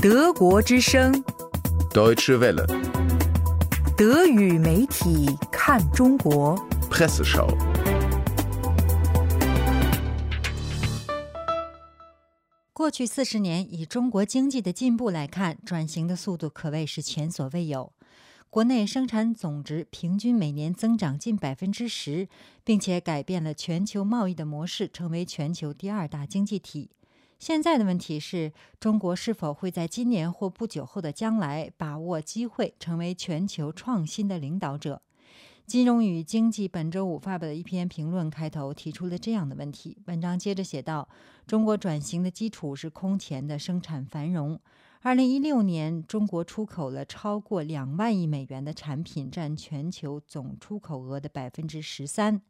德国之声，Deutsche Welle, 德语媒体看中国。Presseschau. 过去四十年，以中国经济的进步来看，转型的速度可谓是前所未有。国内生产总值平均每年增长近百分之十，并且改变了全球贸易的模式，成为全球第二大经济体。现在的问题是中国是否会在今年或不久后的将来把握机会，成为全球创新的领导者？金融与经济本周五发表的一篇评论开头提出了这样的问题。文章接着写道：“中国转型的基础是空前的生产繁荣。二零一六年，中国出口了超过两万亿美元的产品，占全球总出口额的百分之十三。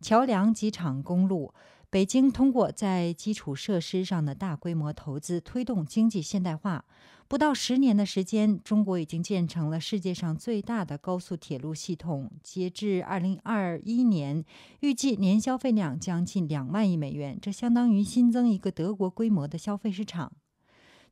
桥梁、机场、公路，北京通过在基础设施上的大规模投资，推动经济现代化。不到十年的时间，中国已经建成了世界上最大的高速铁路系统。截至二零二一年，预计年消费量将近两万亿美元，这相当于新增一个德国规模的消费市场。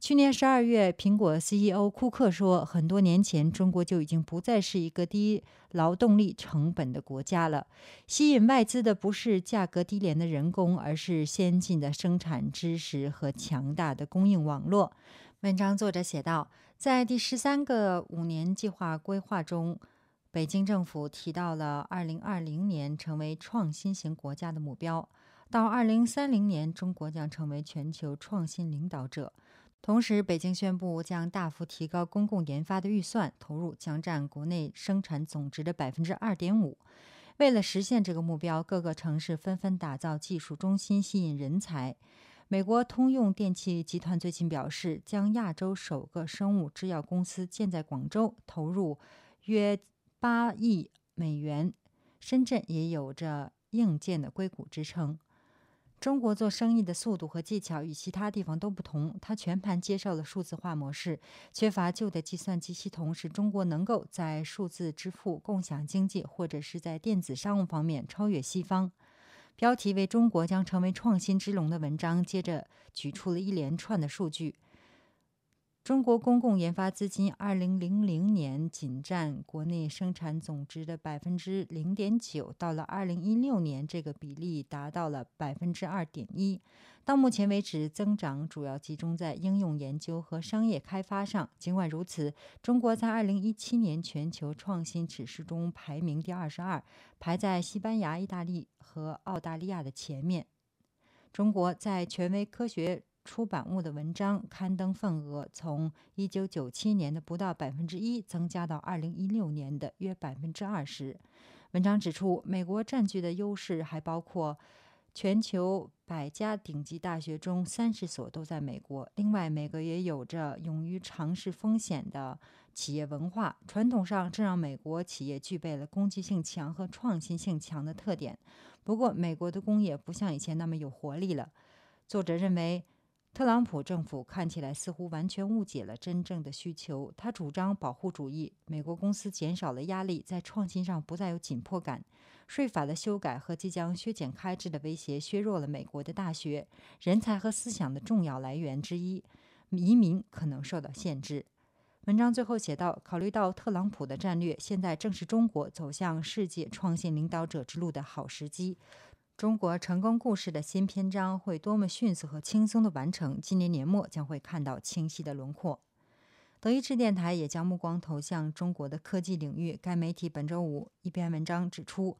去年十二月，苹果 CEO 库克说，很多年前，中国就已经不再是一个低劳动力成本的国家了。吸引外资的不是价格低廉的人工，而是先进的生产知识和强大的供应网络。文章作者写道，在第十三个五年计划规划中，北京政府提到了二零二零年成为创新型国家的目标。到二零三零年，中国将成为全球创新领导者。同时，北京宣布将大幅提高公共研发的预算，投入将占国内生产总值的百分之二点五。为了实现这个目标，各个城市纷纷打造技术中心，吸引人才。美国通用电气集团最近表示，将亚洲首个生物制药公司建在广州，投入约八亿美元。深圳也有着硬件的硅谷之称。中国做生意的速度和技巧与其他地方都不同，它全盘接受了数字化模式，缺乏旧的计算机系统，使中国能够在数字支付、共享经济或者是在电子商务方面超越西方。标题为“中国将成为创新之龙”的文章，接着举出了一连串的数据。中国公共研发资金，二零零零年仅占国内生产总值的百分之零点九，到了二零一六年，这个比例达到了百分之二点一。到目前为止，增长主要集中在应用研究和商业开发上。尽管如此，中国在二零一七年全球创新指数中排名第二十二，排在西班牙、意大利和澳大利亚的前面。中国在权威科学出版物的文章刊登份额从一九九七年的不到百分之一增加到二零一六年的约百分之二十。文章指出，美国占据的优势还包括全球百家顶级大学中三十所都在美国。另外，美国也有着勇于尝试风险的企业文化，传统上这让美国企业具备了攻击性强和创新性强的特点。不过，美国的工业不像以前那么有活力了。作者认为。特朗普政府看起来似乎完全误解了真正的需求。他主张保护主义，美国公司减少了压力，在创新上不再有紧迫感。税法的修改和即将削减开支的威胁削弱了美国的大学人才和思想的重要来源之一。移民可能受到限制。文章最后写道：考虑到特朗普的战略，现在正是中国走向世界创新领导者之路的好时机。中国成功故事的新篇章会多么迅速和轻松的完成？今年年末将会看到清晰的轮廓。德意志电台也将目光投向中国的科技领域。该媒体本周五一篇文章指出，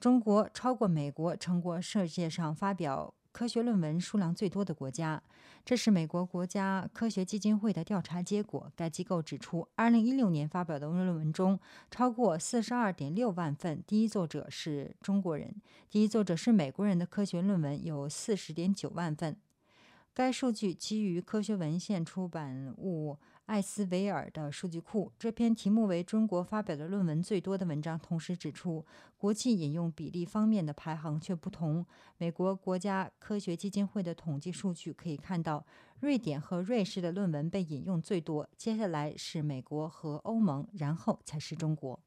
中国超过美国，成过世界上发表科学论文数量最多的国家。这是美国国家科学基金会的调查结果。该机构指出，2016年发表的论文中，超过42.6万份第一作者是中国人，第一作者是美国人的科学论文有40.9万份。该数据基于科学文献出版物艾斯维尔的数据库。这篇题目为“中国发表的论文最多”的文章，同时指出，国际引用比例方面的排行却不同。美国国家科学基金会的统计数据可以看到，瑞典和瑞士的论文被引用最多，接下来是美国和欧盟，然后才是中国。